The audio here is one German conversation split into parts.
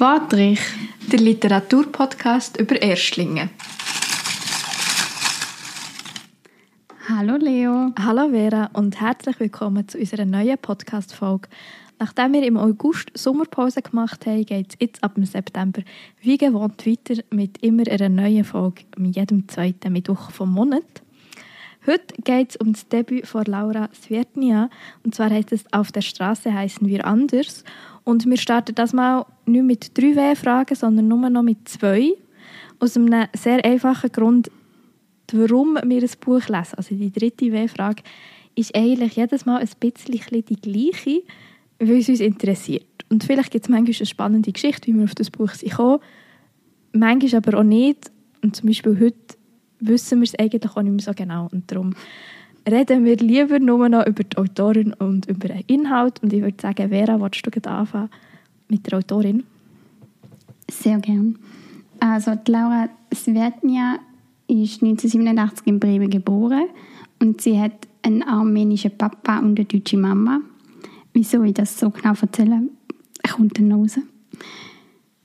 Patrick, der Literaturpodcast über Erstlinge. Hallo Leo. Hallo Vera und herzlich willkommen zu unserer neuen Podcast-Folge. Nachdem wir im August Sommerpause gemacht haben, geht es jetzt ab dem September wie gewohnt weiter mit immer einer neuen Folge am jedem zweiten Mittwoch vom Monat. Heute geht es um das Debüt von Laura Sviertnia und zwar heißt es «Auf der Straße heißen wir anders» und wir starten das mal nicht mit drei W-Fragen, sondern nur noch mit zwei. Aus einem sehr einfachen Grund, warum wir ein Buch lesen. Also die dritte W-Frage ist eigentlich jedes Mal ein bisschen die gleiche, weil es uns interessiert. Und vielleicht gibt es manchmal eine spannende Geschichte, wie wir auf das Buch kommen. Manchmal aber auch nicht. Und zum Beispiel heute wissen wir es eigentlich auch nicht mehr so genau. Und darum reden wir lieber nur noch über die Autorin und über den Inhalt. Und ich würde sagen, Vera, willst du anfangen mit der Autorin? Sehr gern. Also die Laura Svetnia ist 1987 in Bremen geboren und sie hat einen armenischen Papa und eine deutsche Mama. Wieso ich das so genau erzähle, kommt dann raus.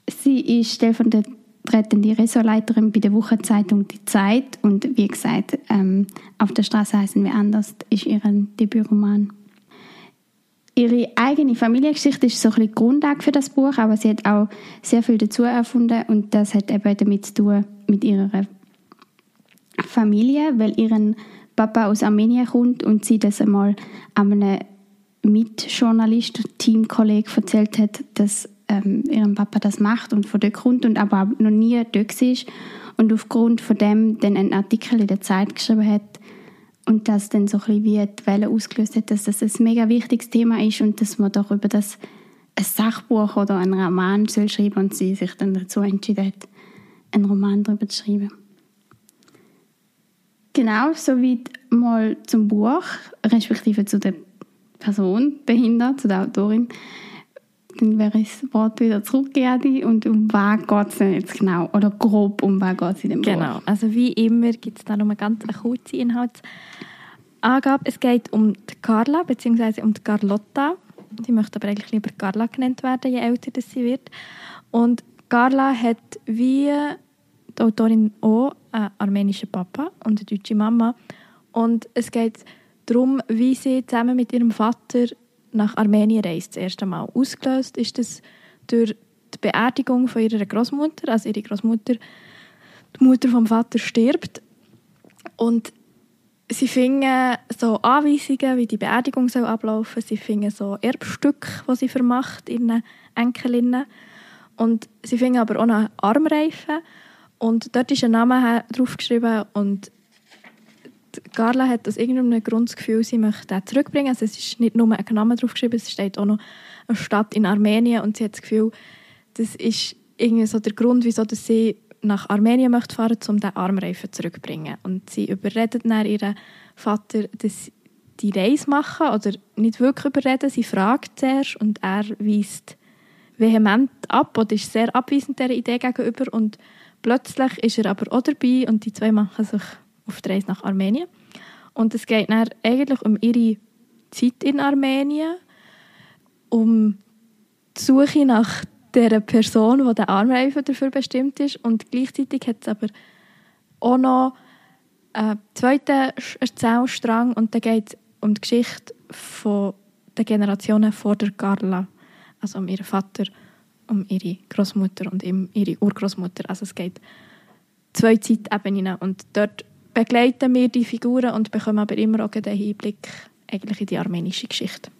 Sie ist stellvertretende Ressortleiterin bei der Wochenzeitung Die Zeit und wie gesagt, ähm, auf der Straße heißen wir anders, ist ihr Debütroman. Ihre eigene Familiengeschichte ist so ein bisschen Grundlage für das Buch, aber sie hat auch sehr viel dazu erfunden und das hat eben damit zu tun mit ihrer Familie, weil ihren Papa aus Armenien kommt und sie das einmal einem Mitjournalist, Teamkollege erzählt hat, dass ähm, ihrem Papa das macht und von dort kommt und aber noch nie dort war und aufgrund von dem dann einen Artikel in der Zeit geschrieben hat und das dann so ein wie die Welle ausgelöst hat, dass das ein mega wichtiges Thema ist und dass man doch über das ein Sachbuch oder einen Roman soll schreiben und sie sich dann dazu entschieden hat, einen Roman darüber zu schreiben. Genau, soweit mal zum Buch, respektive zu der Person behindert, zu der Autorin. Dann wäre das Wort wieder zurückgegeben und um was geht es denn jetzt genau? Oder grob um was geht es in dem Buch? Genau, also wie immer gibt es da noch eine ganz kurze Inhaltsangabe. Es geht um die Carla bzw. um die Carlotta. Sie möchte aber eigentlich lieber Carla genannt werden, je älter das sie wird. Und Carla hat wie die Autorin auch einen armenischen Papa und eine deutsche Mama. Und es geht darum, wie sie zusammen mit ihrem Vater nach Armenien reist. Das erste Mal ausgelöst ist das durch die Beerdigung von ihrer Großmutter. Also ihre Großmutter, die Mutter vom Vater stirbt und sie finden so Anweisungen, wie die Beerdigung soll ablaufen. Sie finden so Erbstücke, die sie vermacht ihren Enkelinnen. Und sie finden aber auch einen Armreifen und dort ist ein Name draufgeschrieben und Carla hat aus irgendeinem Grund das Gefühl, sie möchte den zurückbringen. Also es ist nicht nur ein Name draufgeschrieben, es steht auch noch eine Stadt in Armenien und sie hat das Gefühl, das ist irgendwie so der Grund, wieso sie nach Armenien möchte fahren, um den Armreifen zurückzubringen. Und sie überredet dann ihren Vater, dass die Reise machen oder nicht wirklich überreden. Sie fragt zuerst und er weist vehement ab oder ist sehr abweisend dieser Idee gegenüber und Plötzlich ist er aber auch dabei und die zwei machen sich auf die Reise nach Armenien. Und es geht dann eigentlich um ihre Zeit in Armenien, um die Suche nach der Person, die der Armreifen dafür bestimmt ist. Und gleichzeitig hat es aber auch noch einen zweiten Erzählstrang und da geht es um die Geschichte von der Generationen vor der Carla, also um ihren Vater um ihre Großmutter und ihre Urgroßmutter. Also es geht zwei Zeitebenen und dort begleiten wir die Figuren und bekommen aber immer auch den Einblick eigentlich in die armenische Geschichte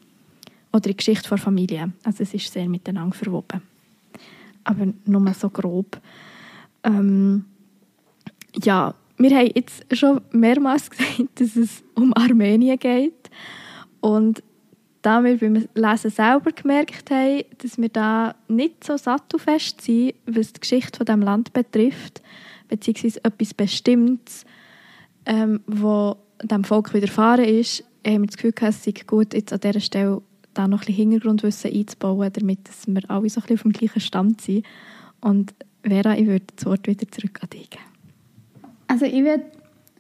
oder in die Geschichte der Familie. Also es ist sehr miteinander verwoben. Aber nur so grob. Ähm, ja, wir haben jetzt schon mehrmals gesagt, dass es um Armenien geht und da wir beim Lesen selber gemerkt haben, dass wir da nicht so sattelfest sind, was die Geschichte von dem Land betrifft, beziehungsweise etwas Bestimmtes, ähm, wo dem Volk widerfahren ist, haben wir das Gefühl es sei gut, jetzt an dieser Stelle da noch ein bisschen Hintergrundwissen einzubauen, damit dass wir alle so ein bisschen auf dem gleichen Stand sind. Und Vera, ich würde das Wort wieder zurück an dich geben. Also ich würde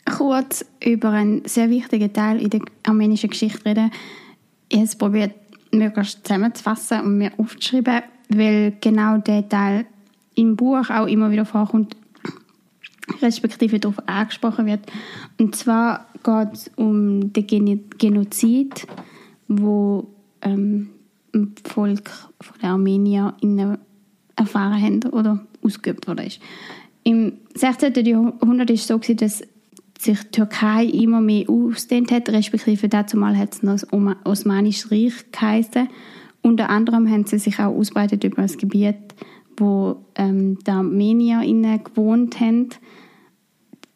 kurz über einen sehr wichtigen Teil in der armenischen Geschichte reden, ich habe es probiert möglichst zusammenzufassen und mir aufzuschreiben, weil genau der Teil im Buch auch immer wieder vorkommt, respektive darauf angesprochen wird. Und zwar geht es um den Genozid, wo ähm, ein Volk den Armenier erfahren haben oder ausgeübt wurde. Im 16. Jahrhundert war es so, dass sich die Türkei immer mehr ausdehnt hat, respektive dazu mal hat es noch das Osmanische Reich geheißen. Unter anderem haben sie sich auch ausbreitet über das Gebiet, wo ähm, die Armenier gewohnt haben.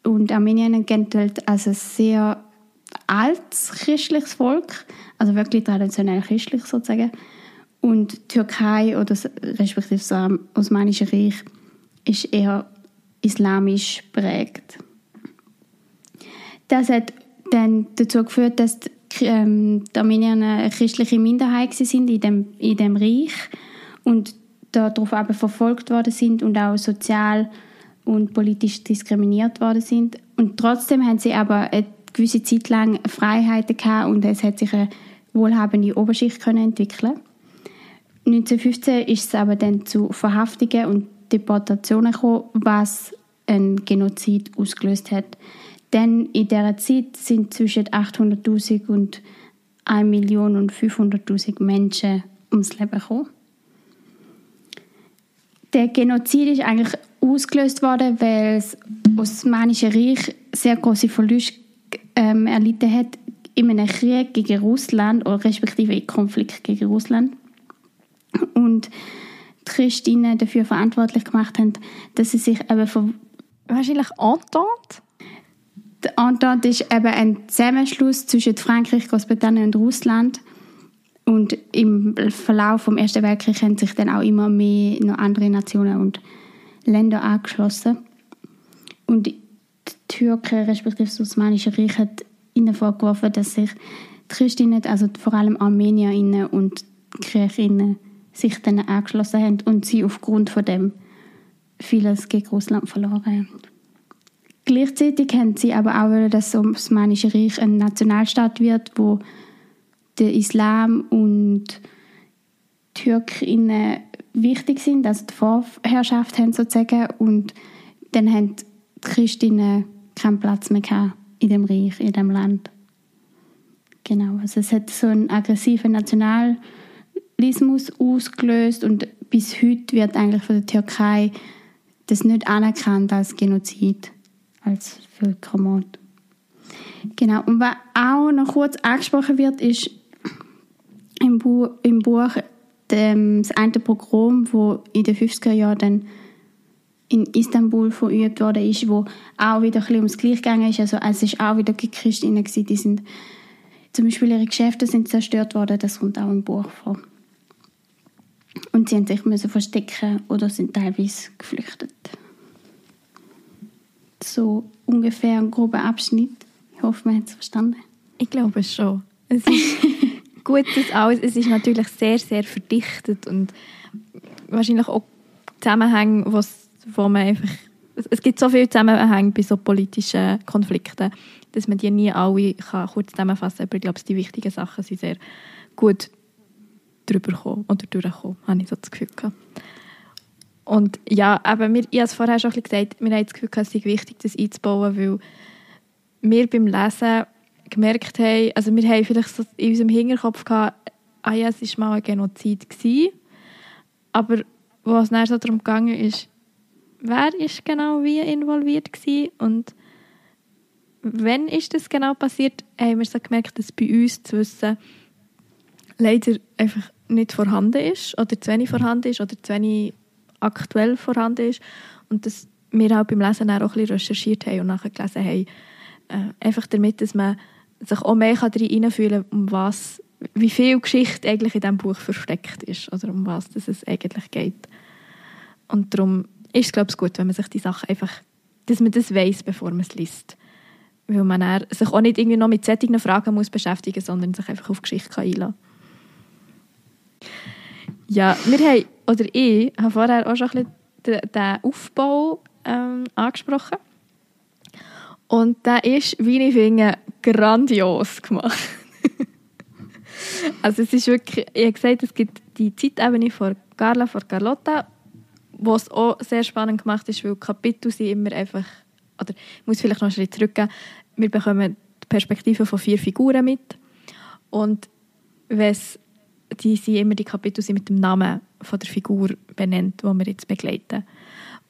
Und Armenien gilt als ein sehr altes christliches Volk, also wirklich traditionell christlich sozusagen. Und die Türkei oder respektive das Osmanische Reich ist eher islamisch prägt. Das hat dann dazu geführt, dass die, ähm, die Armenier eine christliche Minderheit sind in dem, in dem Reich und darauf aber verfolgt worden sind und auch sozial und politisch diskriminiert worden sind. Und trotzdem haben sie aber eine gewisse Zeit lang Freiheiten gehabt und es hat sich eine wohlhabende Oberschicht können entwickeln. 1915 ist es aber dann zu Verhaftungen und Deportationen gekommen, was ein Genozid ausgelöst hat. Denn in dieser Zeit sind zwischen 800.000 und 1.500.000 Menschen ums Leben gekommen. Der Genozid ist eigentlich ausgelöst worden, weil das Osmanische Reich sehr große Verluste ähm, erlitten hat in einem Krieg gegen Russland oder respektive im Konflikt gegen Russland. Und die Christinnen dafür verantwortlich gemacht haben, dass sie sich eben... Wahrscheinlich Entente? Die Entente ist eben ein Zusammenschluss zwischen Frankreich, Großbritannien und Russland. Und im Verlauf des Ersten Weltkriegs haben sich dann auch immer mehr noch andere Nationen und Länder angeschlossen. Und die Türken, respektive das Osmanische Reich, hat ihnen vorgeworfen, dass sich die Christinnen, also vor allem Armenierinnen und Griechinnen, sich dann angeschlossen haben und sie aufgrund von dem vieles gegen Russland verloren haben. Gleichzeitig haben sie aber auch dass das Osmanische Reich ein Nationalstaat wird, wo der Islam und Türkinnen wichtig sind, also die Vorherrschaft haben sozusagen und dann haben die Christinnen keinen Platz mehr in dem Reich, in dem Land. Genau, also es hat so einen aggressiven Nationalismus ausgelöst und bis heute wird eigentlich von der Türkei das nicht anerkannt als Genozid als Völkermord. Genau, und was auch noch kurz angesprochen wird, ist Bu im Buch dem, das eine Pogrom, wo in den 50er Jahren dann in Istanbul verübt worden ist, wo auch wieder ein bisschen ums Gleiche gegangen ist. Also es ist auch wieder Christinnen gewesen, die sind zum Beispiel ihre Geschäfte sind zerstört worden, das kommt auch im Buch vor. Und sie mussten sich verstecken oder sind teilweise geflüchtet so ungefähr ein grober Abschnitt. Ich hoffe, man hat es verstanden. Ich glaube es schon. Es ist gut, dass alles, es ist natürlich sehr, sehr verdichtet und wahrscheinlich auch Zusammenhänge, wo man einfach, es gibt so viele Zusammenhänge bei so politischen Konflikten, dass man die nie alle kann kurz zusammenfassen kann. Aber ich glaube, die wichtigen Sachen sind sehr gut drüber gekommen oder durchgekommen, habe ich so das Gefühl gehabt. Und ja, aber ich habe es vorher schon gesagt, wir haben das Gefühl, es ist wichtig, das einzubauen, weil wir beim Lesen gemerkt haben, also wir haben vielleicht so in unserem Hinterkopf gehabt, ah ja, es war mal ein Genozid. Gewesen. Aber was es dann so darum gegangen ist, wer ist genau wie involviert gewesen und wenn ist das genau passiert, haben wir so gemerkt, dass bei uns zu wissen leider einfach nicht vorhanden ist oder zu wenig vorhanden ist oder zu wenig aktuell vorhanden ist und dass wir auch beim Lesen auch ein bisschen recherchiert haben und nachher gelesen haben. Äh, einfach damit, dass man sich auch mehr hineinfühlen kann, um was, wie viel Geschichte eigentlich in diesem Buch versteckt ist oder um was es eigentlich geht. Und darum ist es, glaube ich, gut, wenn man sich die Sachen einfach, dass man das weiß, bevor man es liest. Weil man sich auch nicht irgendwie noch mit solchen Fragen muss beschäftigen muss, sondern sich einfach auf Geschichte kann. Ja, wir haben oder ich habe vorher auch schon ein bisschen den Aufbau ähm, angesprochen. Und der ist, wie ich finde, grandios gemacht. Also es ist wirklich, ich habe gesagt, es gibt die Zeitebene von Carla, von Carlotta, wo es auch sehr spannend gemacht ist, weil Kapitel sind immer einfach, oder ich muss vielleicht noch einen Schritt zurückgehen, wir bekommen die Perspektive von vier Figuren mit und wenn's, die sind immer die Kapitel sind mit dem Namen von der Figur benannt, die wir jetzt begleiten.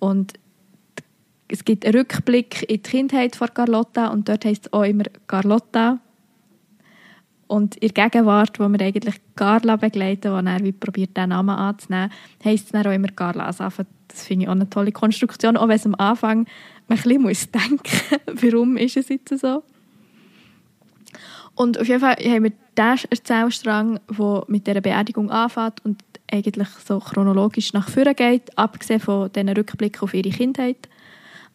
Und es gibt einen Rückblick in die Kindheit von Carlotta und dort heißt es auch immer Carlotta. Und in der Gegenwart, wo wir eigentlich Carla begleiten, wo er wie probiert, diesen Namen anzunehmen, heisst es dann auch immer Carla. Also das finde ich auch eine tolle Konstruktion, auch wenn es am Anfang man ein bisschen muss denken warum ist es jetzt so. Und auf jeden Fall haben wir diesen Erzählstrang, der mit dieser Beerdigung anfängt und eigentlich so chronologisch nach vorne geht, abgesehen von diesen Rückblicken auf ihre Kindheit.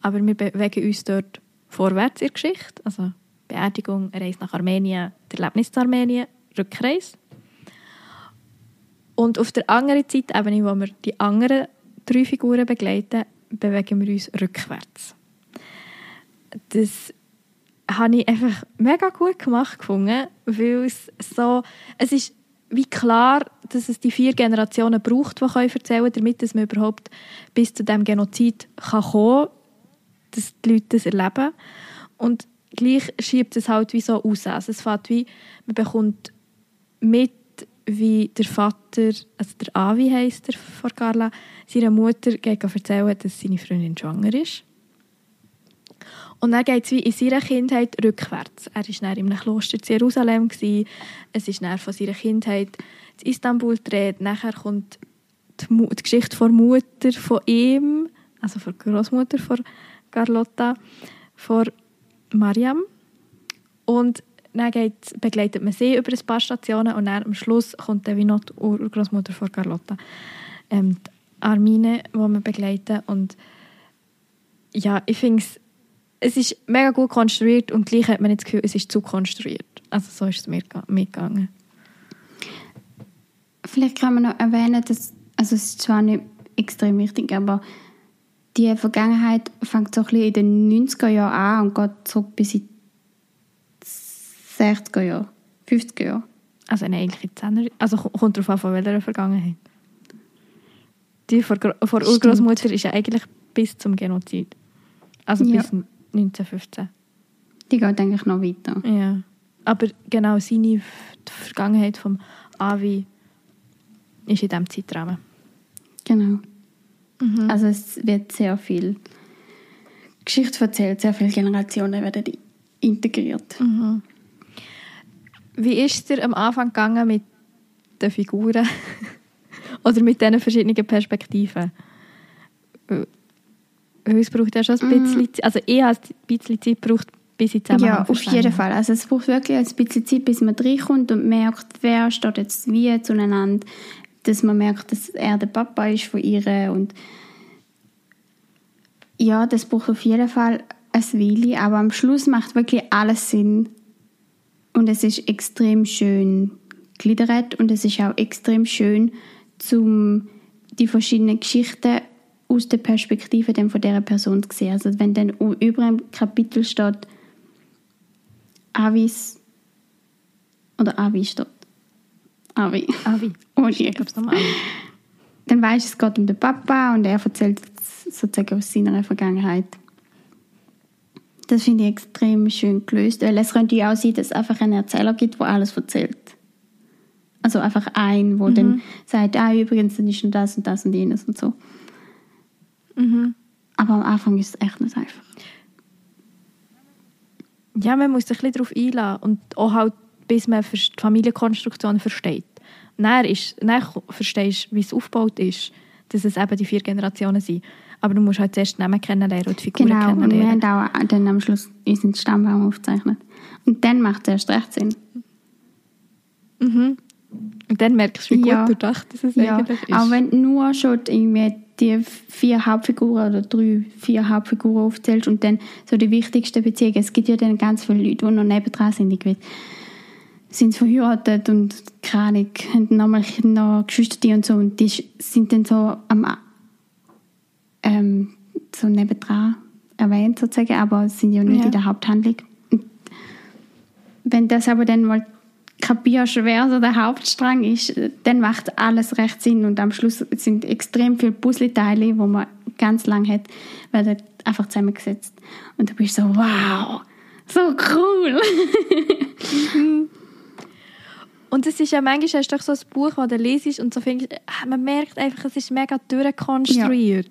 Aber wir bewegen uns dort vorwärts in der Geschichte. Also Beerdigung, Reise nach Armenien, der Erlebnis zu Armenien, Rückreise. Und auf der anderen Zeitebene, wo wir die anderen drei Figuren begleiten, bewegen wir uns rückwärts. Das habe ich einfach mega gut gemacht gefunden, weil es so, es ist wie klar, dass es die vier Generationen braucht, die erzählen können, damit man überhaupt bis zu dem Genozid kommen kann, dass die Leute das erleben. Und gleich schiebt es halt wie so aus. Also es fängt wie, man bekommt mit, wie der Vater, also der Avi heisst der von Carla, seiner Mutter geht erzählen, dass seine Freundin schwanger ist. Und dann geht es wie in seiner Kindheit rückwärts. Er war dann in einem Kloster in Jerusalem. Gewesen. Es ist dann von seiner Kindheit in Istanbul gedreht. Nachher kommt die, die Geschichte von Mutter von ihm, also von Großmutter von Carlotta, von Mariam. Und dann geht, begleitet man sie über ein paar Stationen und dann am Schluss kommt dann wie noch die Urgroßmutter von Carlotta. Ähm, die Armine, die wir begleiten. Und ja, ich finde es es ist mega gut konstruiert und gleich hat man nicht das Gefühl, es ist zu konstruiert. Also so ist es mir mitgegangen. Vielleicht kann man noch erwähnen, dass, also es ist zwar nicht extrem wichtig, aber die Vergangenheit fängt so ein bisschen in den 90er Jahren an und geht zurück bis in die 60er Jahre, 50er Jahre. Also eine ähnliche 10 Also kommt darauf an, von welcher Vergangenheit. Die vor, vor Urgroßmutter ist ja eigentlich bis zum Genozid. Also ja. bis 1915. Die geht eigentlich noch weiter. Ja. Aber genau seine die Vergangenheit vom Avi ist in diesem Zeitrahmen. Genau. Mhm. Also es wird sehr viel Geschichte erzählt, sehr viele Generationen werden integriert. Mhm. Wie ist es dir am Anfang gegangen mit den Figuren? Oder mit diesen verschiedenen Perspektiven? es braucht ja schon ein mhm. bisschen Zeit. Also ich habe ein bisschen Zeit gebraucht, bis ich zusammen Ja, auf jeden Fall. Also es braucht wirklich ein bisschen Zeit, bis man reinkommt und merkt, wer steht jetzt wie zueinander. Dass man merkt, dass er der Papa ist von ihr und ja, das braucht auf jeden Fall ein Weile, aber am Schluss macht wirklich alles Sinn und es ist extrem schön gliedert und es ist auch extrem schön, zum die verschiedenen Geschichten aus der Perspektive dann von dieser Person zu sehen. Also wenn dann über einem Kapitel steht Avis oder Avi steht. Avi. Avi. Ich glaube es nochmal. Dann weißt du, es geht um den Papa und er erzählt sozusagen aus seiner Vergangenheit. Das finde ich extrem schön gelöst, weil es könnte ja auch sein, dass es einfach einen Erzähler gibt, der alles erzählt. Also einfach ein, wo mhm. dann sagt, ah, übrigens, dann ist schon das und das und jenes und so. Mhm. Aber am Anfang ist es echt nicht einfach. Ja, man muss sich ein bisschen darauf einladen und auch halt, bis man die Familienkonstruktion versteht. Dann, ist, dann verstehst du, wie es aufgebaut ist, dass es eben die vier Generationen sind. Aber du musst halt zuerst Namen kennenlernen und die Figuren genau, kennenlernen. Genau, und wir haben auch dann am Schluss unseren Stammbaum aufgezeichnet. Und dann macht es erst recht Sinn. Mhm. Und dann merkst du, wie gut ja. durchdacht es ja. eigentlich ist. Auch wenn nur schon irgendwie die vier Hauptfiguren oder drei, vier Hauptfiguren aufzählst und dann so die wichtigsten Beziehungen. Es gibt ja dann ganz viele Leute, die noch nebendran sind. Ich sind verheiratet und keine Ahnung, haben nochmal noch Geschwister und so und die sind dann so am ähm, so nebendran erwähnt sozusagen, aber sind ja nicht ja. in der Haupthandlung. Und wenn das aber dann mal kapierst, wer so der Hauptstrang ist, dann macht alles recht Sinn und am Schluss sind extrem viele Puzzleteile, wo man ganz lang hat, werden einfach zusammengesetzt. Und da bist du so, wow, so cool. Und es ist ja manchmal hast du so ein Buch, das du liest und so findest, man merkt einfach, es ist mega durchkonstruiert.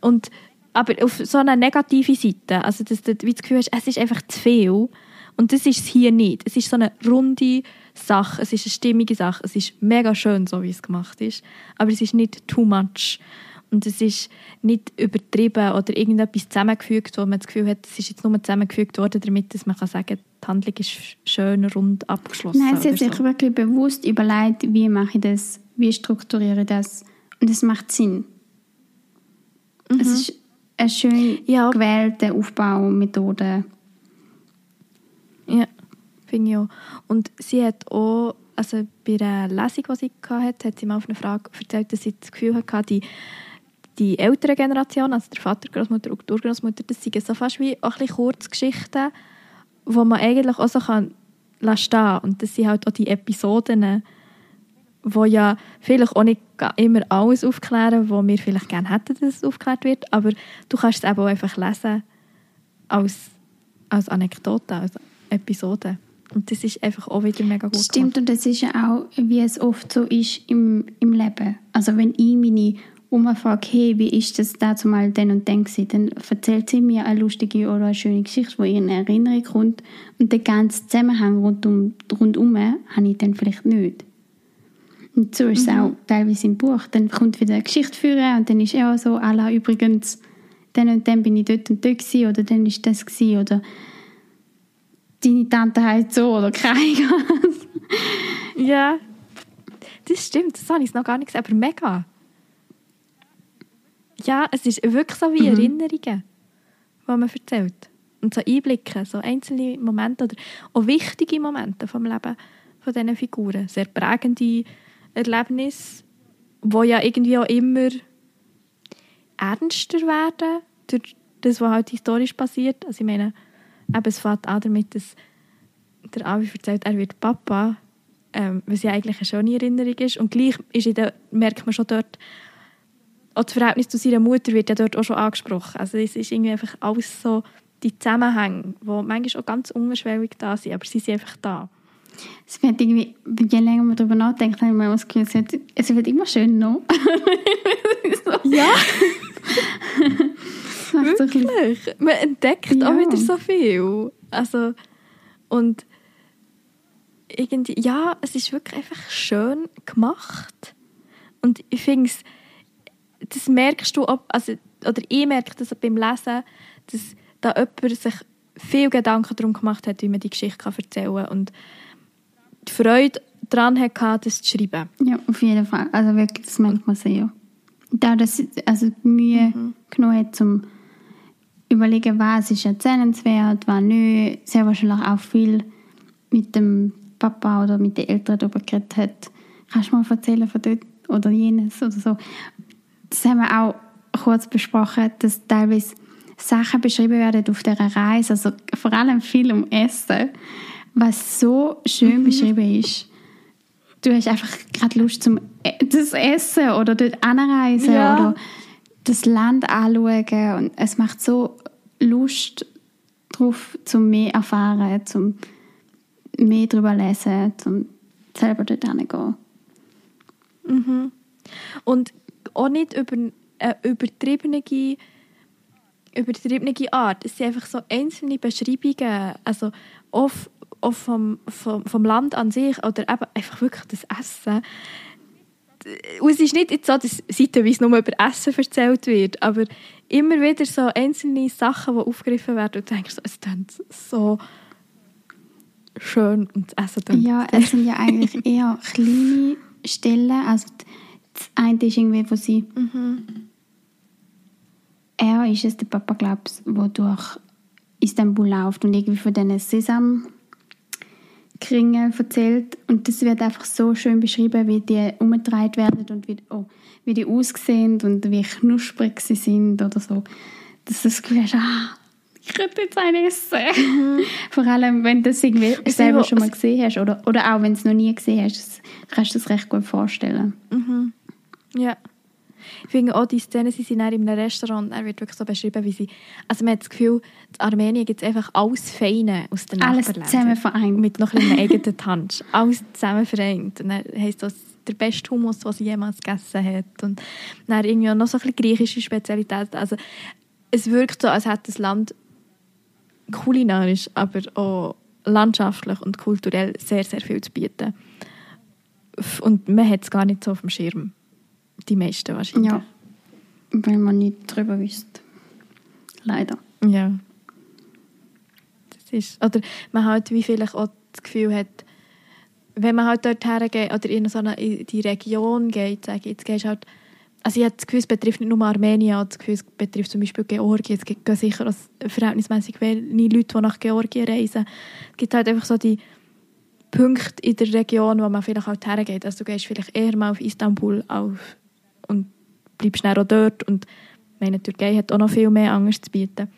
Und, aber auf so einer negativen Seite, also dass du wie das Gefühl hast, es ist einfach zu viel. Und das ist es hier nicht. Es ist so eine runde Sache, es ist eine stimmige Sache, es ist mega schön, so wie es gemacht ist. Aber es ist nicht too much. Und es ist nicht übertrieben oder irgendetwas zusammengefügt, wo man das Gefühl hat, es ist jetzt nur zusammengefügt worden, damit dass man kann sagen kann, die Handlung ist schön rund abgeschlossen. Nein, sie hat sich wirklich bewusst überlegt, wie mache ich das, wie strukturiere ich das. Und es macht Sinn. Es ist eine schön Ja. gewählte Aufbaumethode. Ja, finde ich auch. Und sie hat auch, also bei einer Lesung, die sie hatte, hat sie mal auf eine Frage erzählt, dass sie das Gefühl hatte, die, die ältere Generation, also der Vater, Großmutter und die Urgroßmutter, das sind so fast wie auch ein bisschen Kurzgeschichten, wo man eigentlich auch so kann lassen stehen Und das sind halt auch die Episoden, wo ja vielleicht auch nicht immer alles aufklären, wo wir vielleicht gerne hätten, dass es aufgeklärt wird, aber du kannst es eben auch einfach lesen als, als Anekdote, als Episode. Und das ist einfach auch wieder mega gut Das stimmt und das ist ja auch, wie es oft so ist im, im Leben. Also wenn ich meine Oma frage, hey, wie ist das dazu mal dann und dann gewesen, dann erzählt sie mir eine lustige oder eine schöne Geschichte, die ihr in Erinnerung kommt und den ganzen Zusammenhang rundum, rundum habe ich dann vielleicht nicht. Und so ist es auch teilweise im Buch. Dann kommt wieder eine Geschichte führen und dann ist er auch so, Allah übrigens, dann und dann bin ich dort und dort gewesen, oder dann ist das gewesen, oder deine Tante heißt so oder keine. Ja, das stimmt. Das habe ich noch gar nicht gesehen, aber mega. Ja, es ist wirklich so wie Erinnerungen, die man erzählt. Und so Einblicke, so einzelne Momente oder auch wichtige Momente vom Leben von diesen Figuren. Sehr prägende Erlebnisse, die ja irgendwie auch immer ernster werden durch das, was halt historisch passiert. Also ich meine, eben, es fängt an damit, dass der Avi erzählt, er wird Papa, ähm, was ja eigentlich eine schöne Erinnerung ist. Und gleich ist der, merkt man schon dort, auch das Verhältnis zu seiner Mutter wird ja dort auch schon angesprochen. Also es ist irgendwie einfach alles so die Zusammenhänge, die manchmal auch ganz unschwellig da sind, aber sie sind einfach da. Es wird irgendwie, je länger man darüber nachdenkt, habe ich mir das Gefühl, es wird, es wird immer schön noch. Ja, Es macht so bisschen- wirklich. Man entdeckt Ja. auch wieder so viel. Also, und irgendwie, ja, es ist wirklich einfach schön gemacht. Und ich finde es, das merkst du, ob, also, oder ich merke das beim Lesen, dass da jemand sich viel Gedanken darum gemacht hat, wie man die Geschichte kann erzählen kann und die Freude daran hatte, das zu schreiben. Ja, auf jeden Fall. Also wirklich, das merkt man sehr. Da das also Mühe genommen hat, zum überlegen, was ist erzählenswert, was nicht. Sehr wahrscheinlich auch viel mit dem Papa oder mit den Eltern darüber geredet hat. Kannst du mal erzählen von dort oder jenes oder so. Das haben wir auch kurz besprochen, dass teilweise Sachen beschrieben werden auf dieser Reise, also vor allem viel um Essen, was so schön beschrieben ist. Du hast einfach gerade Lust zum E- das Essen oder dort anreisen Ja. oder das Land anschauen und es macht so Lust drauf, zum mehr erfahren, zum mehr darüber lesen, zum selber dort hingehen. Und auch nicht über eine übertriebene, übertriebene Art. Es sind einfach so einzelne Beschreibungen, also auch, auch vom, vom, vom Land an sich oder eben einfach wirklich das Essen. Und es ist nicht jetzt so, dass seitenweise nur über Essen erzählt wird, aber immer wieder so einzelne Sachen, die aufgegriffen werden und du denkst, es klingt so schön und das Essen klingt Ja, es sind ja eigentlich eher kleine Stellen. Also das eine ist irgendwie, wo sie... Er ist es, der Papa, glaubst wo durch Istanbul läuft und irgendwie von diesen Sesamkringen erzählt. Und das wird einfach so schön beschrieben, wie die umgedreht werden und wie, oh, wie die aussehen und wie knusprig sie sind oder so. Dass du das Gefühl hast, ah, ich könnte jetzt einen essen. Vor allem, wenn du das irgendwie Ich selber schon mal es- gesehen hast oder, oder auch wenn du es noch nie gesehen hast, kannst du das recht gut vorstellen. Ja. Ich finde auch die Szene, sie sind dann in einem Restaurant, er wird wirklich so beschrieben, wie sie... Also man hat das Gefühl, in Armenien gibt es einfach alles Feine aus den Alles Nachbarländern. zusammen vereint. Mit noch einem eigenen Touch. Alles zusammen vereint. Und dann heisst das der beste Hummus, den sie jemals gegessen hat. Und dann irgendwie auch noch so ein bisschen griechische Spezialitäten. Also es wirkt so, als hätte das Land kulinarisch, aber auch landschaftlich und kulturell sehr, sehr viel zu bieten. Und man hat es gar nicht so auf dem Schirm. Die meisten wahrscheinlich. Ja, weil man nicht drüber wüsste. Leider. Ja. Das ist, oder man halt wie vielleicht auch das Gefühl hat, wenn man halt dort hergeht oder in so eine, in die Region geht, sage ich, jetzt gehst halt, also ich habe das Gefühl, es betrifft nicht nur Armenien, habe das Gefühl, es betrifft zum Beispiel Georgien, es gibt sicher verhältnismäßig wenige Leute, die nach Georgien reisen. Es gibt halt einfach so die Punkte in der Region, wo man vielleicht halt hergeht. Also du gehst vielleicht eher mal auf Istanbul auf bleibst dann auch dort und meine, Türkei hat auch noch viel mehr anderes zu bieten.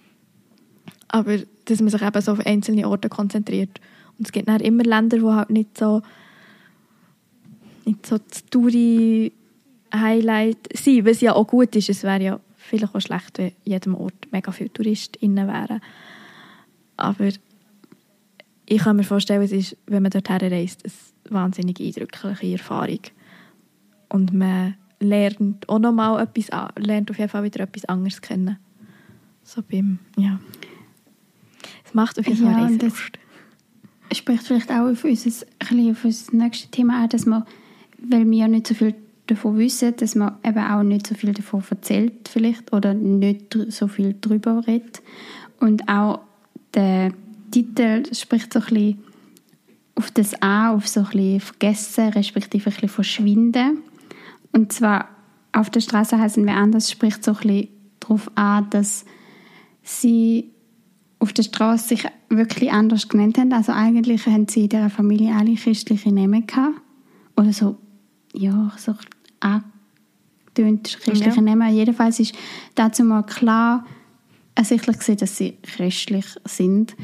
Aber dass man sich eben so auf einzelne Orte konzentriert. Und es gibt dann immer Länder, die halt nicht so nicht so das Touri-Highlight sind, was ja auch gut ist. Es wäre ja vielleicht auch schlecht, wenn jedem Ort mega viele TouristInnen wären. Aber ich kann mir vorstellen, es ist, wenn man dorthin reist, eine wahnsinnig eindrückliche Erfahrung. Und man lernt auch noch mal etwas an, lernt auf jeden Fall wieder etwas anderes kennen. So beim, ja. Es macht auf jeden Fall Ja, Reiselust. spricht vielleicht auch auf unser, auf unser nächstes Thema an, dass man, weil wir ja nicht so viel davon wissen, dass man eben auch nicht so viel davon erzählt vielleicht oder nicht so viel darüber redet. Und auch der Titel spricht so ein bisschen auf das an, auf so ein bisschen Vergessen, respektive ein bisschen Verschwinden. Und zwar auf der Straße heißen wir anders, spricht so ein bisschen darauf an, dass sie auf der Straße sich wirklich anders genannt haben. Also eigentlich haben sie in dieser Familie alle christliche Namen gehabt. Oder so, ja, so angetönt christliche Ja. Namen. Jedenfalls ist dazu mal klar ersichtlich gewesen, dass sie christlich sind.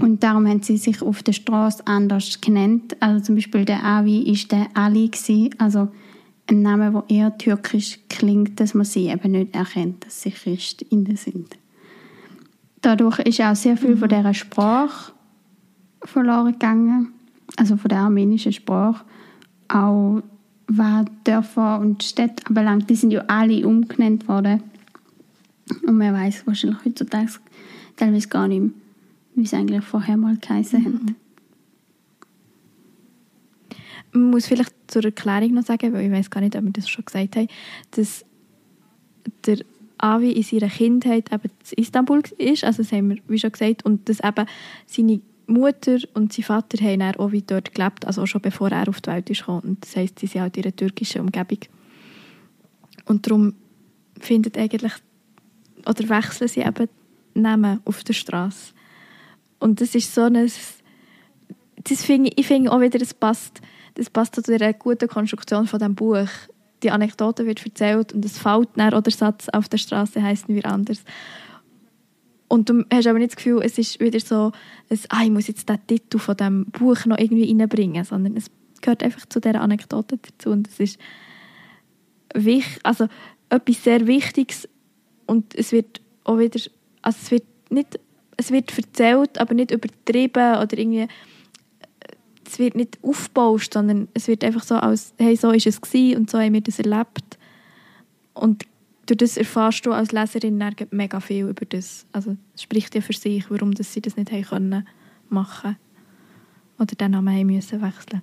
Und darum haben sie sich auf der Straße anders genannt. Also zum Beispiel der Avi ist der Ali gewesen. Also ein Name, der eher türkisch klingt, dass man sie eben nicht erkennt, dass sie Christinnen sind. Dadurch ist auch sehr viel von dieser Sprache verloren gegangen, also von der armenischen Sprache. Auch was Dörfer und Städte anbelangt, die sind ja alle umgenannt worden. Und man weiß wahrscheinlich heutzutage teilweise gar nicht mehr, wie es eigentlich vorher mal geheißen hat. Man muss vielleicht zur Erklärung noch sagen, weil ich weiß gar nicht, ob wir das schon gesagt haben, dass der Avi in seiner Kindheit eben in Istanbul ist, also das haben wir wie schon gesagt, und dass eben seine Mutter und sein Vater haben auch wie dort gelebt, also auch schon bevor er auf die Welt ist gekommen. Und das heisst, sie sind halt in einer türkischen Umgebung. Und darum findet eigentlich, oder wechseln sie eben Namen auf der Straße. Und das ist so ein, das finde ich, finde auch wieder, das passt, das passt zu der guten Konstruktion von dem Buch. Die Anekdote wird erzählt und es fällt dann oder der Satz auf der Straße heißen wir anders. Und du hast aber nicht das Gefühl, es ist wieder so, ein, ah, ich muss jetzt den Titel von dem Buch noch irgendwie reinbringen, sondern es gehört einfach zu dieser Anekdote dazu und es ist wich, also etwas sehr Wichtiges und es wird auch wieder, also es wird nicht, es wird erzählt, aber nicht übertrieben oder irgendwie es wird nicht aufgebauscht, sondern es wird einfach so als, hey, so ist es gewesen und so haben wir das erlebt. Und durch das erfährst du als Leserin mega viel über das. Also es spricht ja für sich, warum das sie das nicht haben können machen oder den Namen haben müssen wechseln.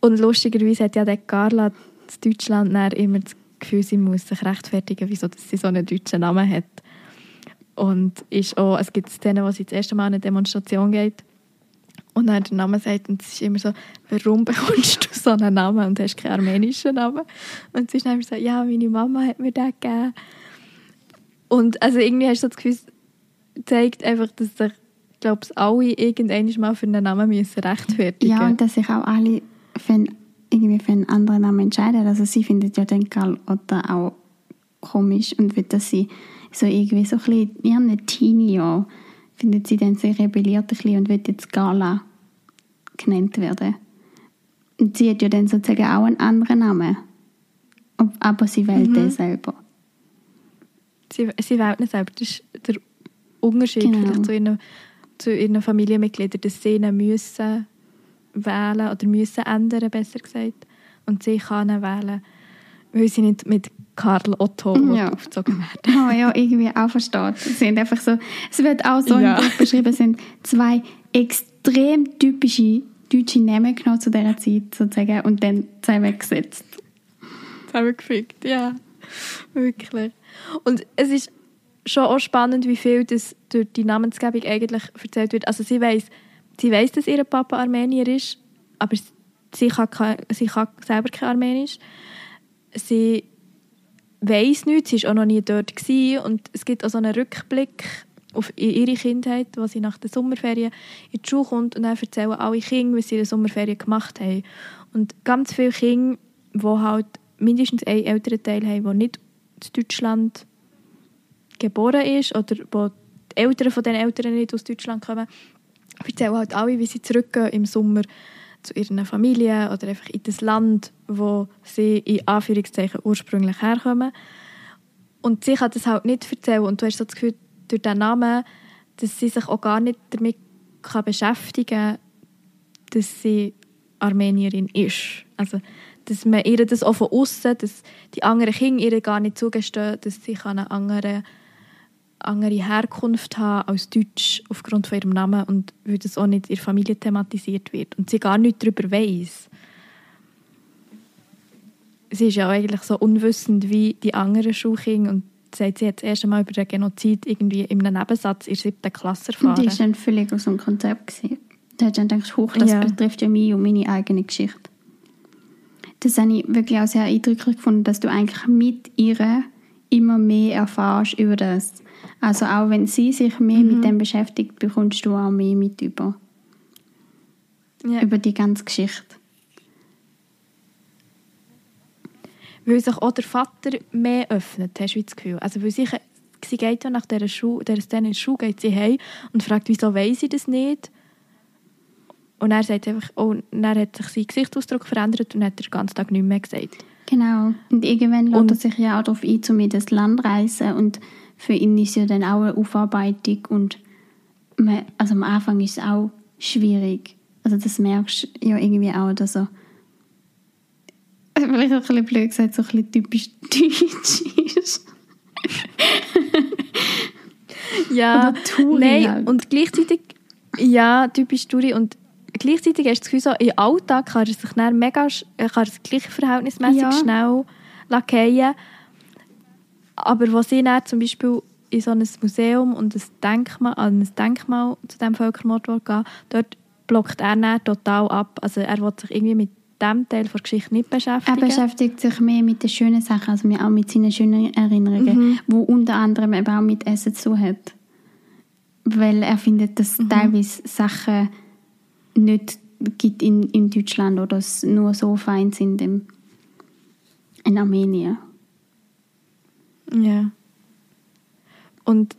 Und lustigerweise hat ja der Carla in Deutschland immer das Gefühl, sie muss sich rechtfertigen, wieso dass sie so einen deutschen Namen hat. Und ist auch, es gibt Szenen, wo sie das erste Mal an eine Demonstration geht und dann den Namen sagt und es ist immer so, warum bekommst du so einen Namen und hast keinen armenischen Namen? Und sie ist dann immer so, ja, meine Mama hat mir den gegeben. Und also irgendwie hast du das Gefühl, zeigt einfach, dass sich, ich glaube, alle irgendwann mal für einen Namen müssen rechtfertigen Ja, und dass sich auch alle für einen, irgendwie für einen anderen Namen entscheiden. Also sie findet ja den Karl Otter auch komisch und wird, dass sie so irgendwie so ein bisschen in ihren Teenie-Jahren findet sie dann, sie rebelliert ein bisschen und wird jetzt Gala genannt werden. Und sie hat ja dann sozusagen auch einen anderen Namen. Aber sie wählt Mhm. den selber. Sie, sie wählt nicht selber. Das ist der Unterschied Genau. vielleicht zu ihren, zu ihren Familienmitgliedern, dass sie ihn müssen wählen oder müssen ändern, besser gesagt. Und sie kann ihn wählen, weil sie nicht mit Karl Otto Ja. aufgezogen werden. Oh ja, irgendwie auch versteht. Es sind einfach so, es wird auch so Ja. im Buch beschrieben, es sind zwei extrem typische deutsche Namen genommen zu dieser Zeit sozusagen und dann zusammengesetzt. Zusammengefügt, ja. Wirklich. Und es ist schon auch spannend, wie viel das durch die Namensgebung eigentlich erzählt wird. Also sie weiß, sie weiß, dass ihr Papa Armenier ist, aber sie kann, sie kann selber kein Armenisch. Sie weiß nichts, sie war auch noch nie dort gewesen. und es gibt auch so einen Rückblick auf ihre Kindheit, wo sie nach der Sommerferien in die Schule kommt und dann erzählen alle Kinder, was sie in der Sommerferien gemacht haben. Und ganz viele Kinder, die halt mindestens einen älteren Teil haben, der nicht in Deutschland geboren ist oder wo die Eltern von diesen Eltern nicht aus Deutschland kommen, erzählen halt alle, wie sie zurückgehen im Sommer zu ihren Familien oder einfach in das Land, wo sie in Anführungszeichen ursprünglich herkommen. Und sie kann das halt nicht erzählen und du hast so das Gefühl, durch den Namen, dass sie sich auch gar nicht damit kann beschäftigen kann, dass sie Armenierin ist. Also, dass man ihr das auch von außen, dass die anderen Kinder ihr gar nicht zugestehen, dass sie eine andere, andere Herkunft haben als Deutsch aufgrund von ihrem Namen und weil das auch nicht in ihrer Familie thematisiert wird und sie gar nichts darüber weiß. Sie ist ja auch eigentlich so unwissend wie die anderen Schulkinder und sagt, sie hat das erste Mal über den Genozid irgendwie in einem Nebensatz in der siebten Klasse Und erfahren. die war dann völlig aus dem Konzept. Gewesen. Da hat dann gedacht, hoch, das Ja. betrifft ja mich und meine eigene Geschichte. Das habe ich wirklich auch sehr eindrücklich gefunden, dass du eigentlich mit ihr immer mehr erfährst über das. Also auch wenn sie sich mehr Mhm. mit dem beschäftigt, bekommst du auch mehr mit über, ja. über die ganze Geschichte. Weil sich auch der Vater mehr öffnet, hast du das Gefühl. Also weil sie, sie geht ja nach dieser, Schule, dieser Szene in die Schule, geht sie heim und fragt, wieso weiss sie das nicht? Und er sagt einfach, oh, dann hat sich sein Gesichtsausdruck verändert und hat er den ganzen Tag nichts mehr gesagt. Genau. Und irgendwann lädt er sich ja auch darauf ein, um in das Land zu reisen. Und für ihn ist ja dann auch eine Aufarbeitung. Und man, also am Anfang ist es auch schwierig. Also das merkst du ja irgendwie auch, dass er vielleicht auch ein bisschen blöd gesagt, so ein bisschen typisch deutsch ist. Ja, nein, halt. und gleichzeitig, ja, typisch Touri und gleichzeitig hast du das Gefühl, so, im Alltag kann er sich dann mega, äh, kann er gleich verhältnismäßig Ja. schnell lackieren. Aber wo sie dann zum Beispiel in so ein Museum und ein Denkmal, an ein Denkmal zu diesem Völkermord gehen, dort blockt er dann total ab. Also er will sich irgendwie mit diesem Teil der Geschichte nicht Er beschäftigen. beschäftigt sich mehr mit den schönen Sachen, also auch mit seinen schönen Erinnerungen, Mhm. wo unter anderem eben auch mit Essen zu hat. Weil er findet, dass Mhm. teilweise Sachen nicht gibt in, in Deutschland oder es nur so fein sind im, in Armenien. Ja. Und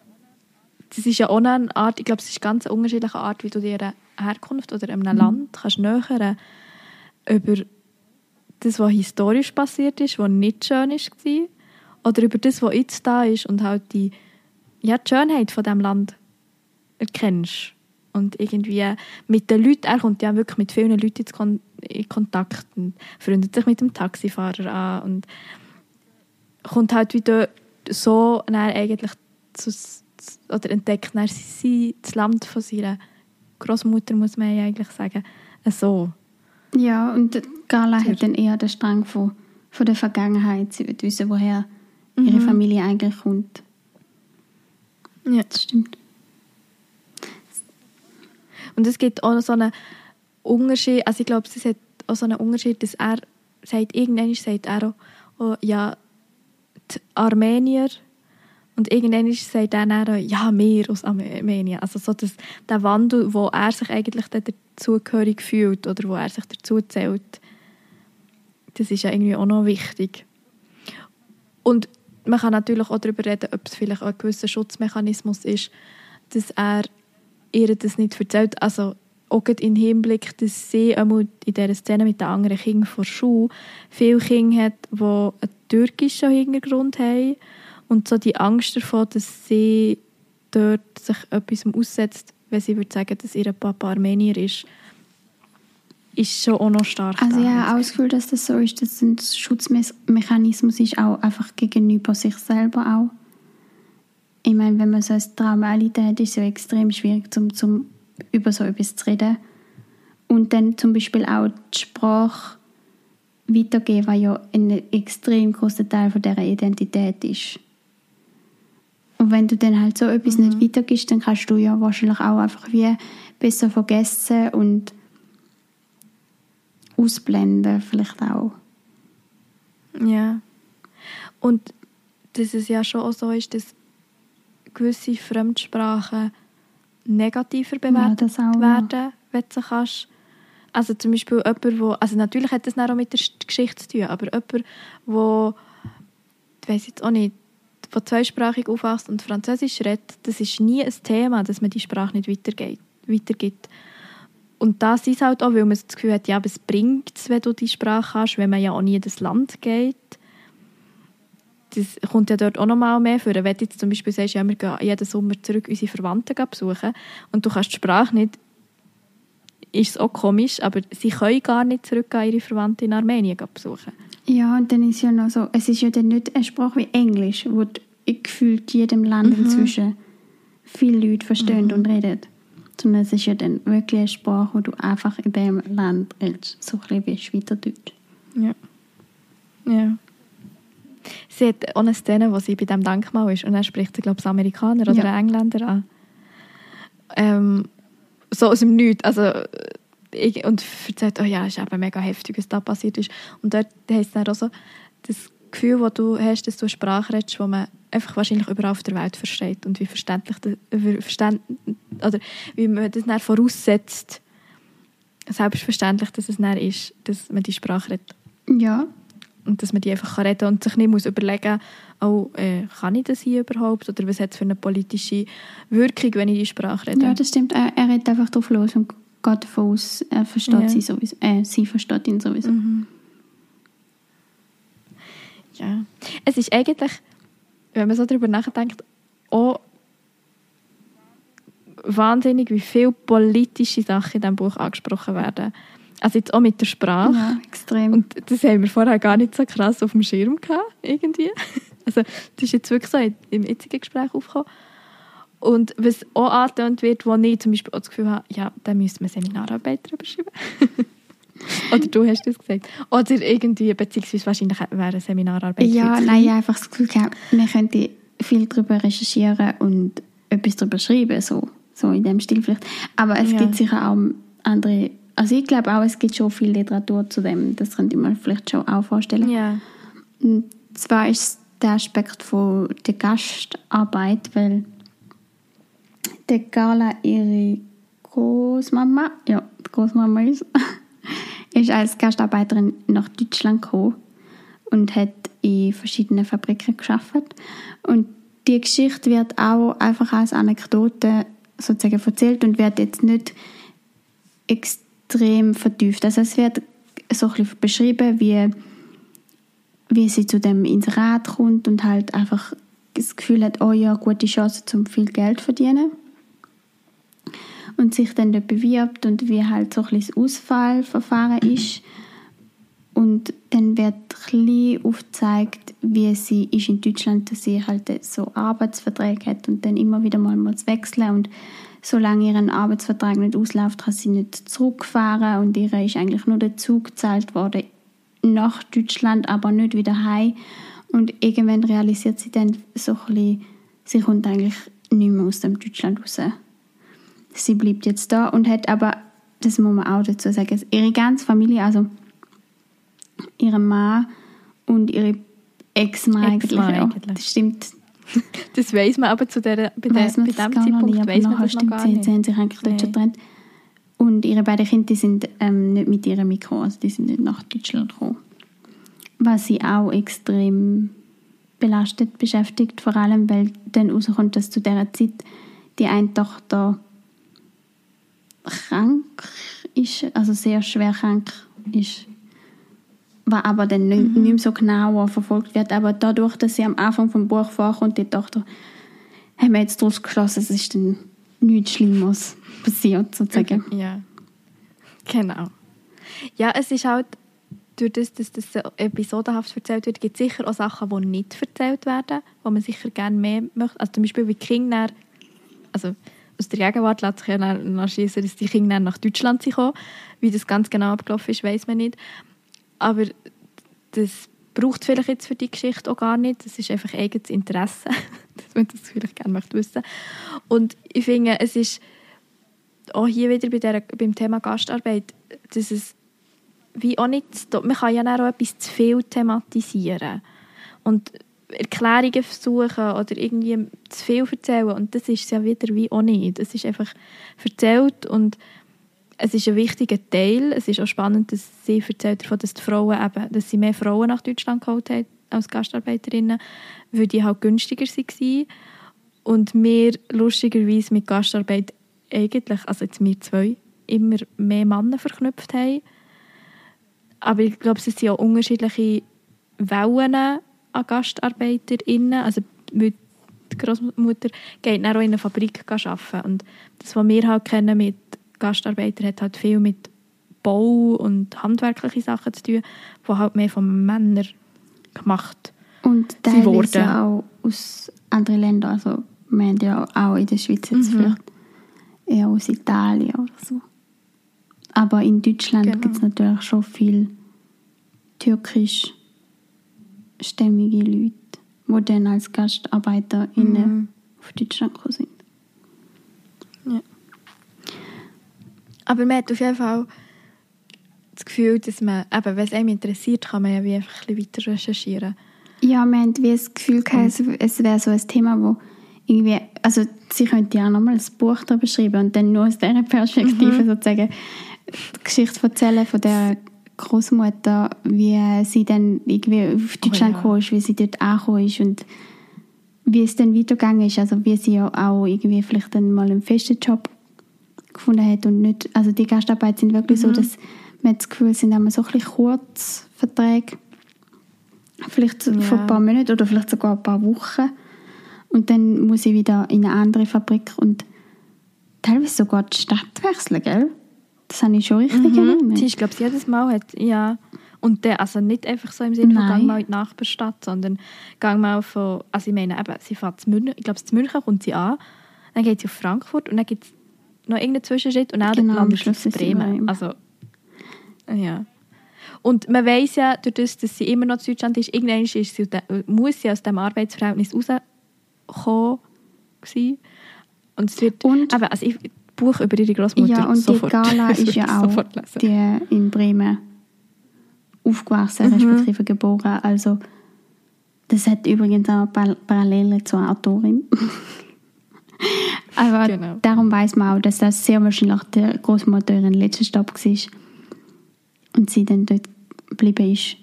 das ist ja auch eine Art, ich glaube, es ist eine ganz unterschiedliche Art, wie du dir eine Herkunft oder einem Land kannst nähern über das, was historisch passiert ist, was nicht schön war, oder über das, was jetzt da ist und halt die, ja, die Schönheit von diesem Land erkennst. Und irgendwie mit den Leuten, er kommt ja wirklich mit vielen Leuten Kon in Kontakt und freundet sich mit dem Taxifahrer an und kommt halt wieder so eigentlich zu, oder entdeckt dann sie, das Land von seiner Großmutter muss man ja eigentlich sagen, so. Ja, und Gala Sehr. hat dann eher den Strang von, von der Vergangenheit. Sie will wissen, woher ihre Mhm. Familie eigentlich kommt. Ja. Das stimmt. Und es gibt auch noch so einen Unterschied, also ich glaube, es hat auch so einen Unterschied, dass er sagt, irgendwann sagt er auch, oh, ja, die Armenier und irgendwann sagt er dann ja, wir aus Armenien. Also so das, der Wandel, wo er sich eigentlich dazugehörig fühlt oder wo er sich dazu zählt, das ist ja irgendwie auch noch wichtig. Und man kann natürlich auch darüber reden, ob es vielleicht auch ein gewisser Schutzmechanismus ist, dass er ihr das nicht erzählt. Also auch im Hinblick, dass sie einmal in dieser Szene mit den anderen Kindern vor Schule viele Kinder hat, die einen türkischen Hintergrund haben und so die Angst davor, dass sie dort sich etwas aussetzt, wenn sie würde sagen, dass ihr Papa Armenier ist, ist schon auch noch stark. Also ja, auch das Gefühl, dass das so ist, dass ein Schutzmechanismus ist, auch einfach gegenüber sich selber auch. Ich meine, wenn man so ein Trauma erlitten hat, ist es ja extrem schwierig, zum, zum über so etwas zu reden. Und dann zum Beispiel auch die Sprache weitergeben, was ja ein extrem großer Teil von dieser Identität ist. Und wenn du dann halt so etwas Mhm. nicht weitergibst, dann kannst du ja wahrscheinlich auch einfach wie besser vergessen und ausblenden vielleicht auch. Ja. Und dass es ja schon auch so ist, dass gewisse Fremdsprachen negativer bewertet ja. werden, wenn du kannst. Also zum Beispiel jemand, wo, also natürlich hat das auch mit der Sch- Geschichte zu tun, aber jemand, wo, ich weiß jetzt auch nicht, der zweisprachig aufwächst und Französisch redet, das ist nie ein Thema, dass man die Sprache nicht weitergeht, weitergibt. Und das ist halt auch, weil man das Gefühl hat, ja, aber es bringt es, wenn du die Sprache hast, wenn man ja auch nie in das Land geht. Das kommt ja dort auch nochmal mehr vor. Wenn du jetzt zum Beispiel sagst, ja, wir gehen jeden Sommer zurück unsere Verwandten besuchen und du kannst die Sprache nicht, ist es auch komisch, aber sie können gar nicht zurückgehen, ihre Verwandten in Armenien besuchen. Ja, und dann ist ja noch so, es ist ja dann nicht eine Sprache wie Englisch, wo gefühlt jedem Land inzwischen viele Leute verstehen und reden. Sondern es ist ja dann wirklich eine Sprache, wo du einfach in dem Land redest. So ein bisschen wie Schweizerdeutsch. Ja. Ja. Sie hat auch eine Szene, wo sie bei diesem Denkmal ist und dann spricht sie, glaube ich, Amerikaner oder Ja. Engländer an. Ähm, so aus dem Nichts. Also, ich, und erzählt, oh ja, es ist eben mega heftig, was da passiert ist. Und dort heisst es dann auch so, das Gefühl, das du hast, dass du eine Sprache redest, die man einfach wahrscheinlich überall auf der Welt versteht und wie verständlich das, wie verständ, oder wie man das dann voraussetzt, selbstverständlich, dass es dann ist, dass man die Sprache redet Ja, und dass man die einfach reden kann und sich nicht muss überlegen oh, äh, kann ich das hier überhaupt oder was hat es für eine politische Wirkung, wenn ich die Sprache rede. ja das stimmt. Er, er redet einfach drauf los und geht davon aus, er versteht Ja. sie sowieso. Äh, sie versteht ihn sowieso. Mhm. Ja. Es ist eigentlich, wenn man so darüber nachdenkt, auch wahnsinnig, wie viele politische Sachen in diesem Buch angesprochen werden. Also jetzt auch mit der Sprache. Ja, extrem. Und das haben wir vorher gar nicht so krass auf dem Schirm gehabt, irgendwie. Also das ist jetzt wirklich so im jetzigen Gespräch aufgekommen. Und was auch angetönt wird, wo ich zum Beispiel auch das Gefühl habe, ja, da müsste man Seminararbeit drüber schreiben. Oder du hast das gesagt. Oder irgendwie, beziehungsweise wahrscheinlich wäre eine Seminararbeit Ja, nein, klein. einfach das Gefühl gehabt, man könnte viel darüber recherchieren und etwas darüber schreiben, so, so in dem Stil vielleicht. Aber es Ja. gibt sicher auch andere, also ich glaube auch, es gibt schon viel Literatur zu dem, das könnte ich mir vielleicht schon auch vorstellen. Ja. Und zwar ist der Aspekt von der Gastarbeit, weil der Carla ihre Großmama, ja, die Großmama ist, ist als Gastarbeiterin nach Deutschland gekommen und hat in verschiedenen Fabriken geschafft. Und die Geschichte wird auch einfach als Anekdote sozusagen erzählt und wird jetzt nicht extrem vertieft. Also es wird so ein beschrieben, wie wie sie zu dem Inserat kommt und halt einfach das Gefühl hat, oh ja, gute Chance zum viel Geld zu verdienen. Und sich dann dort bewirbt und wie halt so ein das Ausfallverfahren ist. Und dann wird ein aufgezeigt, wie sie ist in Deutschland, dass sie halt so Arbeitsverträge hat und dann immer wieder mal muss wechseln und solange ihren Arbeitsvertrag nicht ausläuft, kann sie nicht zurückfahren und ihr ist eigentlich nur der Zug gezahlt worden nach Deutschland, aber nicht wieder heim. Und irgendwann realisiert sie dann so ein bisschen, sie kommt eigentlich nicht mehr aus dem Deutschland raus. Sie bleibt jetzt da und hat aber, das muss man auch dazu sagen, ihre ganze Familie, also ihre Mann und ihre Ex-Mann eigentlich, auch. eigentlich. Das stimmt, Das weiss man aber zu der, bei, der, weiss man bei dem Zeitpunkt nicht, weiss man das noch gar sie, nicht. sie haben sich eigentlich dort schon getrennt. Und ihre beiden Kinder sind ähm, nicht mit ihr mitgekommen, also die sind nicht nach Deutschland gekommen. Was sie auch extrem belastet beschäftigt, vor allem weil dann rauskommt, dass zu dieser Zeit die eine Tochter krank ist, also sehr schwer krank ist, was aber dann nicht, nicht mehr so genau verfolgt wird. Aber dadurch, dass sie am Anfang vom Buch vorkommt, die Tochter, haben wir jetzt daraus geschlossen, es ist dann nichts Schlimmes passiert, sozusagen. Ja, genau. Ja, es ist halt, durch das, dass das so episodenhaft erzählt wird, gibt es sicher auch Sachen, die nicht erzählt werden, wo man sicher gerne mehr möchte. Also zum Beispiel, wie die Kinder, also aus der Gegenwart lässt sich ja dann schließen, dass die Kinder nach Deutschland sind. Wie das ganz genau abgelaufen ist, weiß man nicht. Aber das braucht vielleicht jetzt für die Geschichte auch gar nicht. Das ist einfach eigenes Interesse, dass man das vielleicht gerne möchte wissen. Und ich finde, es ist auch hier wieder bei der, beim Thema Gastarbeit, dass es wie auch nicht, man kann ja auch etwas zu viel thematisieren und Erklärungen versuchen oder irgendwie zu viel erzählen und das ist ja wieder wie auch nicht. Es ist einfach erzählt und es ist ein wichtiger Teil. Es ist auch spannend, dass sie erzählt davon, dass die Frauen eben, dass sie mehr Frauen nach Deutschland geholt haben als Gastarbeiterinnen, weil die halt günstiger waren und wir lustigerweise mit Gastarbeit eigentlich, also jetzt wir zwei, immer mehr Männer verknüpft haben aber ich glaube, es sind auch unterschiedliche Wellen an GastarbeiterInnen. Also die Großmutter geht dann auch in einer Fabrik arbeiten. Und das, was wir halt kennen mit Gastarbeitern, hat halt viel mit Bau und handwerklichen Sachen zu tun, die halt mehr von Männern gemacht Und teilweise ja auch aus anderen Ländern. Also wir haben ja auch in der Schweiz jetzt mhm. vielleicht eher aus Italien oder so. Aber in Deutschland genau. gibt es natürlich schon viel türkischstämmige Leute, die dann als GastarbeiterInnen mhm. auf Deutschland gekommen sind. Aber man hat auf jeden Fall das Gefühl, dass man, eben, wenn es einem interessiert, kann man ja wie einfach ein bisschen weiter recherchieren. Ja, wir haben wie das Gefühl gehabt, es wäre so ein Thema, wo irgendwie, also sie könnte ja nochmal ein Buch darüber schreiben und dann nur aus dieser Perspektive mhm. sozusagen die Geschichte erzählen von der Großmutter, wie sie dann irgendwie auf Deutschland oh, ja. gekommen ist, wie sie dort angekommen ist und wie es dann weitergegangen ist, also wie sie ja auch irgendwie vielleicht dann mal einen festen Job gefunden hat und nicht, also die Gastarbeit sind wirklich mhm. so, dass man das Gefühl sind immer so ein bisschen Kurzverträge, vielleicht ja. vor ein paar Monaten oder vielleicht sogar ein paar Wochen und dann muss sie wieder in eine andere Fabrik und teilweise sogar die Stadt wechseln, gell? Das habe ich schon richtig mhm. erinnert. Sie ist, glaube ich, jedes Mal hat, ja. Und der, also nicht einfach so im Sinne von gang mal in die Nachbarstadt, sondern gang mal von, also ich meine eben, sie fährt zu München, ich glaube, zu München kommt sie an, dann geht sie auf Frankfurt und dann gibt es noch irgendeinen Zwischenschritt und dann genau, landet sie in Bremen. Also, ja. Und man weiß ja, durch das, dass sie immer noch in Deutschland ist, irgendwann ist sie, muss sie aus dem Arbeitsverhältnis rauskommen. Und es wird, und, aber also ich, Buch über ihre Großmutter Ja, und sofort. die Gala ist ja auch die in Bremen aufgewachsen, mhm. respektive geboren. Also das hat übrigens auch Parallele zur Autorin. Aber genau. darum weiß man auch, dass das sehr wahrscheinlich der Großmutter ihren letzter Stopp war und sie dann dort geblieben ist.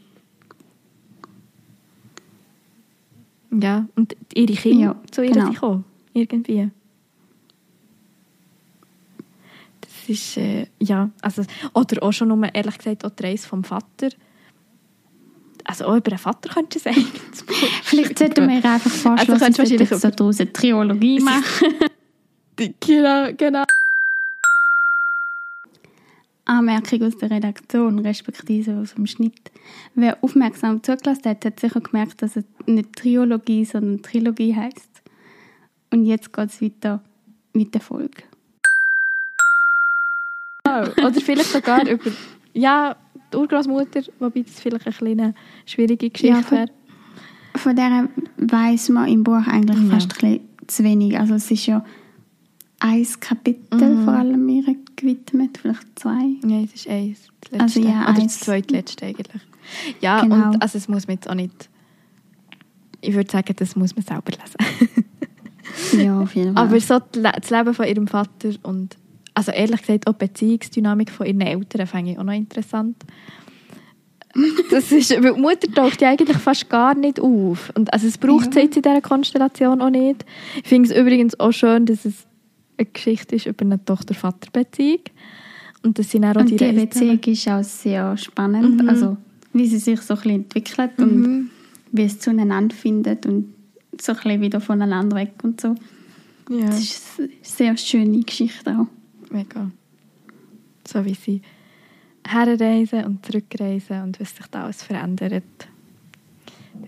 Ja, und ihre Kinder ja, zu ihr genau. gekommen, irgendwie. Das ist, äh, ja, also, oder auch schon nur, ehrlich gesagt, auch die Reise vom Vater. Also auch über den Vater könntest du sagen. Vielleicht sollten wir einfach vorschlagen, also, dass wir so daraus eine Triologie machen. Genau, genau. Anmerkung aus der Redaktion, respektive aus dem Schnitt. Wer aufmerksam zugelassen hat, hat sicher gemerkt, dass es nicht Triologie, sondern Trilogie heißt. Und jetzt geht es weiter mit der Folge. Oder vielleicht sogar über ja, die Urgroßmutter, wobei das vielleicht eine kleine schwierige Geschichte ja, wäre. Von der weiß man im Buch eigentlich ja. fast ein zu wenig. Also es ist ja ein Kapitel mhm. vor allem mir gewidmet, vielleicht zwei. Ja, es ist eins. Das also ja, Oder das zweitletzte eigentlich. Ja, genau. und also es muss man jetzt auch nicht... Ich würde sagen, das muss man selber lesen. ja, auf jeden Fall. Aber so das Leben von ihrem Vater und also ehrlich gesagt auch die Beziehungsdynamik von ihren Eltern fände ich auch noch interessant. Das ist, weil die Mutter taucht ja eigentlich fast gar nicht auf. Und also es braucht es Ja. jetzt in dieser Konstellation auch nicht. Ich finde es übrigens auch schön, dass es eine Geschichte ist über eine Tochter-Vater-Beziehung. Und dass sie dann auch Und die Reise Beziehung ist auch sehr spannend. Mhm. Also, wie sie sich so ein bisschen entwickelt und wie es zueinander findet und so ein bisschen wieder voneinander weg und so. Ja, Das ist eine sehr schöne Geschichte auch. mega. So wie sie herreisen und zurückreisen und was sich da alles verändert.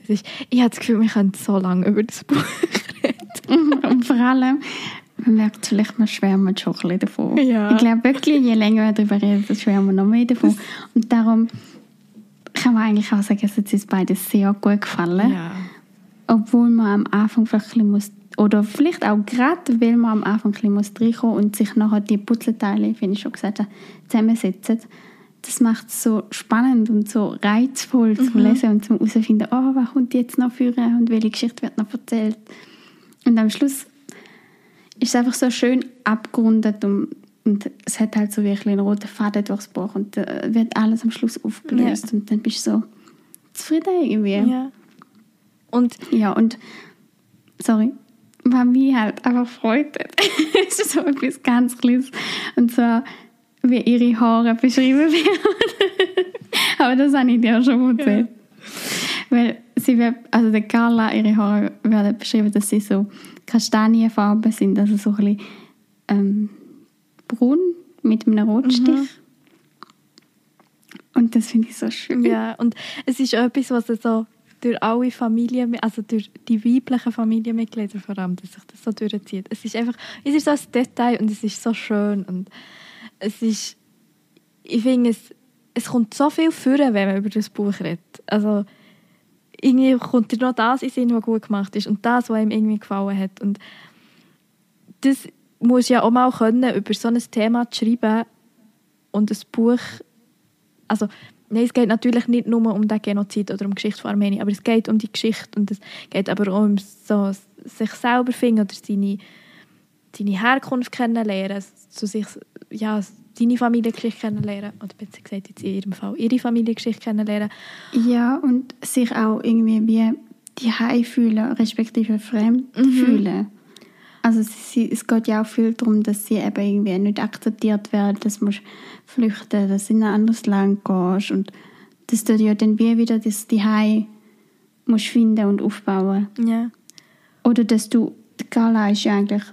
Das ist, ich habe das Gefühl, wir können so lange über das Buch und vor allem, man merkt vielleicht, man schwärmt schon ein bisschen davon. Ja. Ich glaube wirklich, je länger wir darüber reden, desto schwärmen wir noch mehr davon. Und darum kann man eigentlich auch sagen, es hat uns beide sehr gut gefallen. Ja. Obwohl man am Anfang vielleicht ein bisschen muss, oder vielleicht auch gerade, weil man am Anfang ein bisschen muss reinkommen und sich nachher die Puzzleteile, wie ich schon gesagt habe, zusammensetzen. Das macht es so spannend und so reizvoll zu lesen und zum herausfinden, oh, was kommt jetzt noch für und welche Geschichte wird noch erzählt. Und am Schluss ist es einfach so schön abgerundet und, und es hat halt so wirklich einen roten Faden durchs Buch und äh, wird alles am Schluss aufgelöst und dann bist du so zufrieden irgendwie. ja. Und Ja, und sorry, was mich halt einfach freut, es ist so etwas ganz Kleines. Und zwar, wie ihre Haare beschrieben werden. Aber das habe ich dir schon erzählt. Weil sie wird, also der Carla, ihre Haare werden beschrieben, dass sie so kastanienfarben sind, also so ein bisschen ähm, braun mit einem Rotstich. Und das finde ich so schön. Ja, und es ist etwas, was so durch alle Familien, also durch die weiblichen Familienmitglieder vor allem, dass sich das so durchzieht. Es ist einfach, es ist so ein Detail und es ist so schön und es ist, ich finde, es, es kommt so viel vor, wenn man über das Buch redet. Also irgendwie kommt dir noch das in Sinn, was gut gemacht ist und das, was ihm irgendwie gefallen hat? Und das muss ja auch mal können, über so ein Thema zu schreiben und ein Buch also nein, es geht natürlich nicht nur um den Genozid oder um die Geschichte von Armenien, aber es geht um die Geschichte und es geht aber auch um so sich selber finden oder seine, seine Herkunft kennenlernen, zu sich, ja, seine Familiengeschichte kennenlernen oder besser gesagt jetzt in ihrem Fall ihre Familiengeschichte kennenlernen. Ja, und sich auch irgendwie wie die Hause fühlen, respektive fremd fühlen. Also sie, es geht ja auch viel darum, dass sie eben irgendwie nicht akzeptiert werden, dass man flüchten, dass du in ein anderes Land gehst und dass du ja dann wie wieder das die musst finden und aufbauen. Ja. Oder dass du, die Carla ist ja eigentlich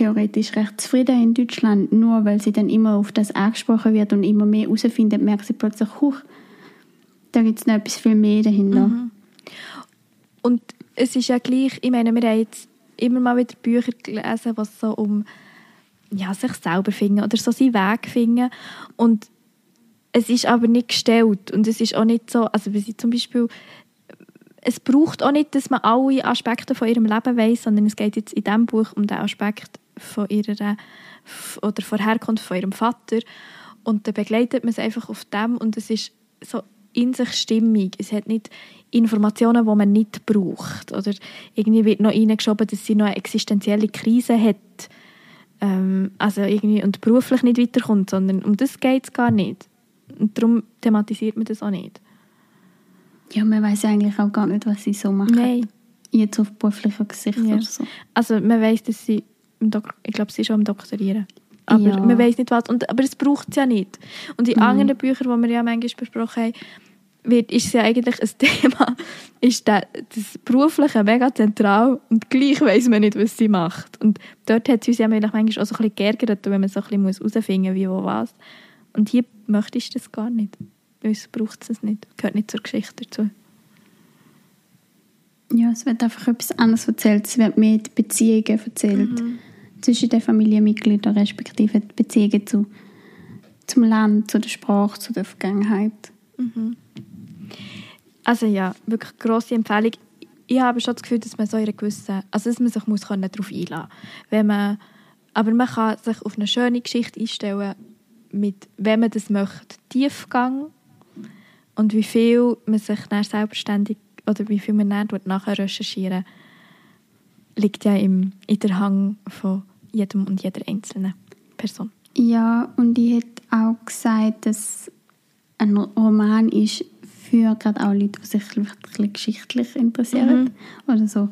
theoretisch recht zufrieden in Deutschland, nur weil sie dann immer auf das angesprochen wird und immer mehr herausfindet, merkt sie plötzlich, huch, da gibt es noch etwas viel mehr dahinter. Und es ist ja gleich, ich meine, wir haben jetzt immer mal wieder Bücher gelesen, was so um ja, sich selber finden oder so seinen Weg finden. Und es ist aber nicht gestellt und es ist auch nicht so, also wenn sie zum Beispiel es braucht auch nicht, dass man alle Aspekte von ihrem Leben weiß, sondern es geht jetzt in diesem Buch um den Aspekt von ihrer oder von Herkunft von ihrem Vater und dann begleitet man es einfach auf dem und es ist so in sich stimmig. Es hat nicht Informationen, die man nicht braucht oder irgendwie wird noch reingeschoben, dass sie noch eine existenzielle Krise hat ähm, also irgendwie und beruflich nicht weiterkommt, sondern um das geht es gar nicht. Und darum thematisiert man das auch nicht. Ja, man weiß eigentlich auch gar nicht, was sie so machen. Nein. Jetzt auf beruflicher Gesicht Ja. oder so. Also man weiß, dass sie ich glaube, sie ist auch am Doktorieren. Aber Ja. man weiß nicht was. Und, aber es braucht es ja nicht. Und in Mhm. anderen Büchern, die wir ja manchmal besprochen haben, wird, ist es ja eigentlich ein Thema, ist der, das Berufliche mega zentral und gleich weiß man nicht, was sie macht. Und dort hat es uns ja manchmal auch so ein bisschen geärgert, wenn man so ein bisschen herausfinden muss, wie, wo, was. Und hier möchtest du das gar nicht. Uns braucht es nicht. Gehört nicht zur Geschichte dazu. Ja, es wird einfach etwas anderes erzählt. Es wird mehr die Beziehungen erzählt zwischen den Familienmitgliedern, respektive die Beziehungen zu, zum Land, zu der Sprache, zu der Vergangenheit. Also ja, wirklich grosse Empfehlung. Ich habe schon das Gefühl, dass man so in einer gewissen, also dass man sich muss können darauf wenn man, aber man kann sich auf eine schöne Geschichte einstellen, mit, wenn man das möchte, Tiefgang und wie viel man sich dann selbstständig oder wie viel man dann nachher recherchieren, liegt ja im, in der Hang von jedem und jeder einzelnen Person. Ja, und ich hätte auch gesagt, dass ein Roman ist für gerade auch Leute, die sich bisschen geschichtlich interessieren Mhm. oder so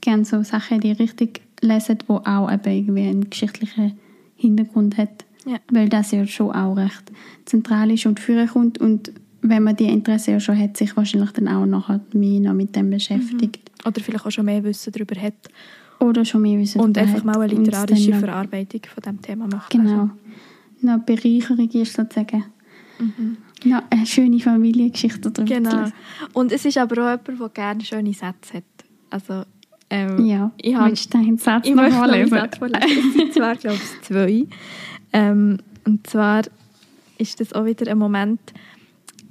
gerne so Sachen die Richtung lesen, die auch eben irgendwie einen geschichtlichen Hintergrund hat. Ja. Weil das ja schon auch recht zentral ist und führen kommt und wenn man die Interesse ja schon hat, sich wahrscheinlich dann auch nachher mehr noch mit dem beschäftigt. Oder vielleicht auch schon mehr Wissen darüber hat. Oder schon mehr wissen Und einfach mal eine literarische Verarbeitung von diesem Thema machen. Genau. Noch Bereicherung ist sozusagen. Mhm. Noch eine schöne Familiengeschichte darüber Genau. Und es ist aber auch jemand, der gerne schöne Sätze hat. Also, ähm, Ja, ich, habe, willst du deinen Satz ich noch möchte noch einen vorlesen? Satz vorlesen. Es sind zwar, glaube ich, zwei. Ähm, und zwar ist das auch wieder ein Moment,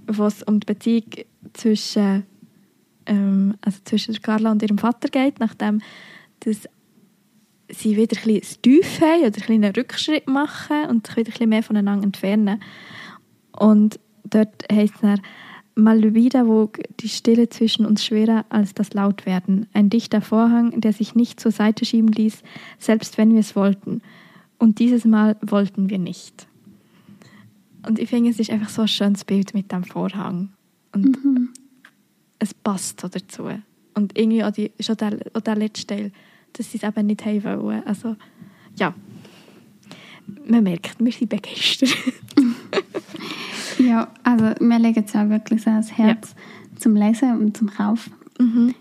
wo es um die Beziehung zwischen, ähm, also zwischen Carla und ihrem Vater geht, nachdem dass sie wieder ein bisschen Tief haben oder ein bisschen einen Rückschritt machen und sich wieder ein bisschen mehr voneinander entfernen. Und dort heißt es dann, Mal wieder wog die Stille zwischen uns schwerer als das Lautwerden. Ein dichter Vorhang, der sich nicht zur Seite schieben ließ, selbst wenn wir es wollten. Und dieses Mal wollten wir nicht. Und ich finde, es ist einfach so ein schönes Bild mit dem Vorhang. Und es passt so dazu. Und irgendwie auch, die, schon der, auch der letzte Teil, dass sie es eben nicht haben wollen. Also, ja. Man merkt, wir sind begeistert. Ja, also wir legen es auch wirklich so ans Herz zum Lesen und zum Kaufen. Mhm.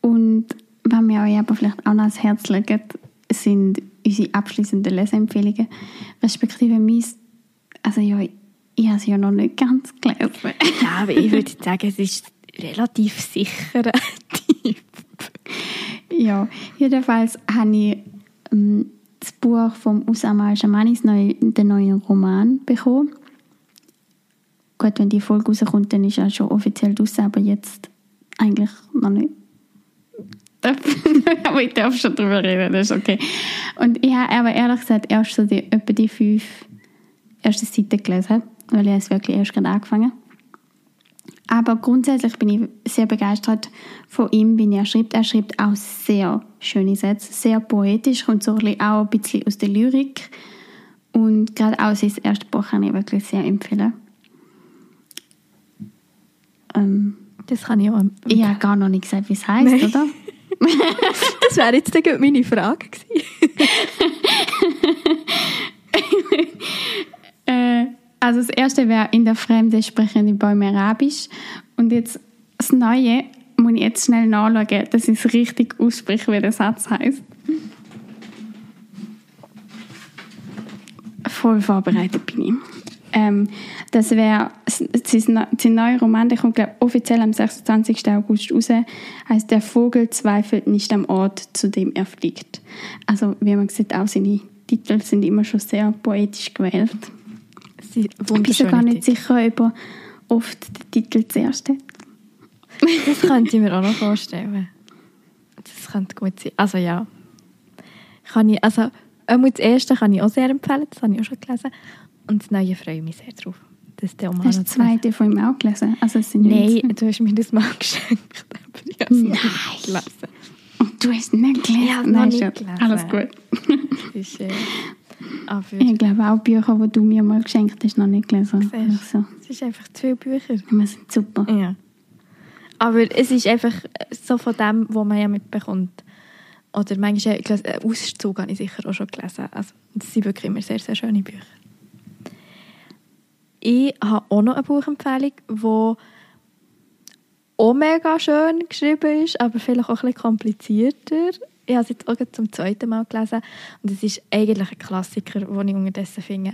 Und was wir euch aber vielleicht auch noch ans Herz legen, sind unsere abschließenden Leseempfehlungen. Respektive mein, also ja, ich habe sie ja noch nicht ganz gelesen. Ja, aber ich würde sagen, es ist relativ sicher ein Typ. Ja, jedenfalls habe ich ähm, das Buch Usama al-Shamanis, neu, den neuen Roman, bekommen. Gut, wenn die Folge rauskommt, dann ist er schon offiziell draußen, aber jetzt eigentlich noch nicht. aber ich darf schon drüber reden, das ist okay. Und ich habe aber ehrlich gesagt erst so die, etwa die fünf ersten Seiten gelesen, weil ich es wirklich erst gerade angefangen aber grundsätzlich bin ich sehr begeistert von ihm, wie er schreibt. Er schreibt auch sehr schöne Sätze, sehr poetisch, kommt so auch ein bisschen aus der Lyrik. Und gerade auch sein erstes Buch kann ich wirklich sehr empfehlen. Ähm, Das kann ich auch. ich habe gar noch nicht gesagt, wie es heißt, Nein. oder? Das wäre jetzt meine Frage gewesen. Also das erste wäre in der Fremde sprechen die Bäume Arabisch. Und jetzt das Neue muss ich jetzt schnell nachschauen, dass ich es richtig ausspreche, wie der Satz heißt. Voll vorbereitet bin ich. Ähm, das wäre sein neuer Roman, der kommt glaub, offiziell am 26. August raus, heißt Der Vogel zweifelt nicht am Ort, zu dem er fliegt. Also wie man sieht, auch seine Titel sind immer schon sehr poetisch gewählt. Ich bin sogar nicht sicher, ob er oft den Titel zuerst hat. Das könnte ich mir auch noch vorstellen. Das könnte gut sein. Also ja. Kann ich, also, einmal das erste kann ich auch sehr empfehlen, das habe ich auch schon gelesen. Und das neue freue ich mich sehr drauf. Das der Hast du das zweite von ihm auch gelesen? Also es sind ja Nein, du hast mir das mal geschenkt. Aber ich habe es Nein. nicht gelesen. Und du hast es nicht gelesen? Ich habe es noch Nein, nicht gelesen. Alles gut. Ist, äh, aber Ich glaube auch Bücher, die du mir mal geschenkt hast, noch nicht gelesen. Siehst. Es ist einfach zu viele Bücher. wir sind super. Ja. Aber es ist einfach so von dem, was man ja mitbekommt. Oder manchmal, ich gelesen, einen Auszug habe ich sicher auch schon gelesen. Also, das sind wirklich immer sehr, sehr schöne Bücher. Ich habe auch noch eine Buchempfehlung, die auch mega schön geschrieben ist, aber vielleicht auch ein bisschen komplizierter. Ich habe es jetzt auch zum zweiten Mal gelesen. Und es ist eigentlich ein Klassiker, den ich unterdessen finde.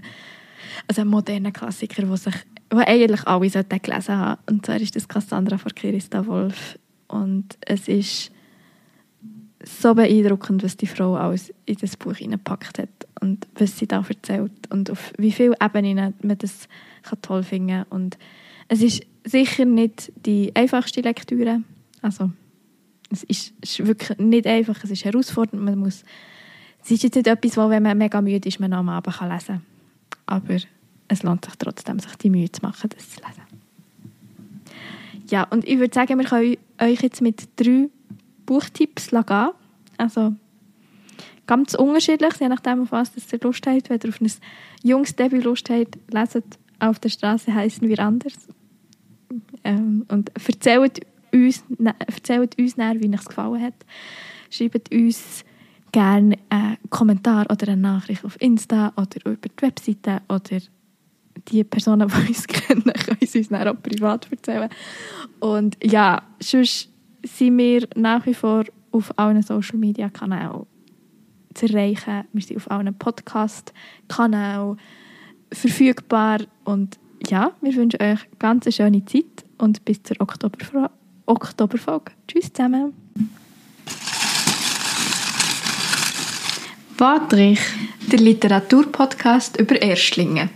Also ein moderner Klassiker, den sich wo eigentlich alle sollten gelesen haben. Und zwar ist das Cassandra von Kirista Wolf. Und es ist so beeindruckend, was die Frau alles in das Buch hineingepackt hat und was sie da erzählt und auf wie vielen Ebenen man das kann toll finden Und es ist sicher nicht die einfachste Lektüre. Also es ist, ist wirklich nicht einfach, es ist herausfordernd. Man muss, es ist jetzt nicht etwas, wo, wenn man mega müde ist, man am Abend kann lesen kann. Aber es lohnt sich trotzdem, sich die Mühe zu machen, das zu lesen. Ja, und ich würde sagen, wir können euch jetzt mit drei Buchtipps gehen. Also ganz unterschiedlich, je nachdem, auf was ihr Lust habt. Wenn ihr auf ein junges Debüt Lust habt, leset «Auf der Straße heißen wir anders». Ähm, und erzählt uns, erzählt uns näher, wie es gefallen hat. Schreibt uns gerne einen Kommentar oder eine Nachricht auf Insta oder über die Webseite oder die Personen, die uns kennen, können es uns dann auch privat erzählen. Und ja, sonst sind wir nach wie vor auf allen Social Media Kanälen zu erreichen. Wir sind auf allen Podcast-Kanälen verfügbar. Und ja, wir wünschen euch ganz eine schöne Zeit und bis zur Oktoberfolge. Oktoberfolge. Tschüss zusammen. Wadrich, der Literaturpodcast über Erstlinge.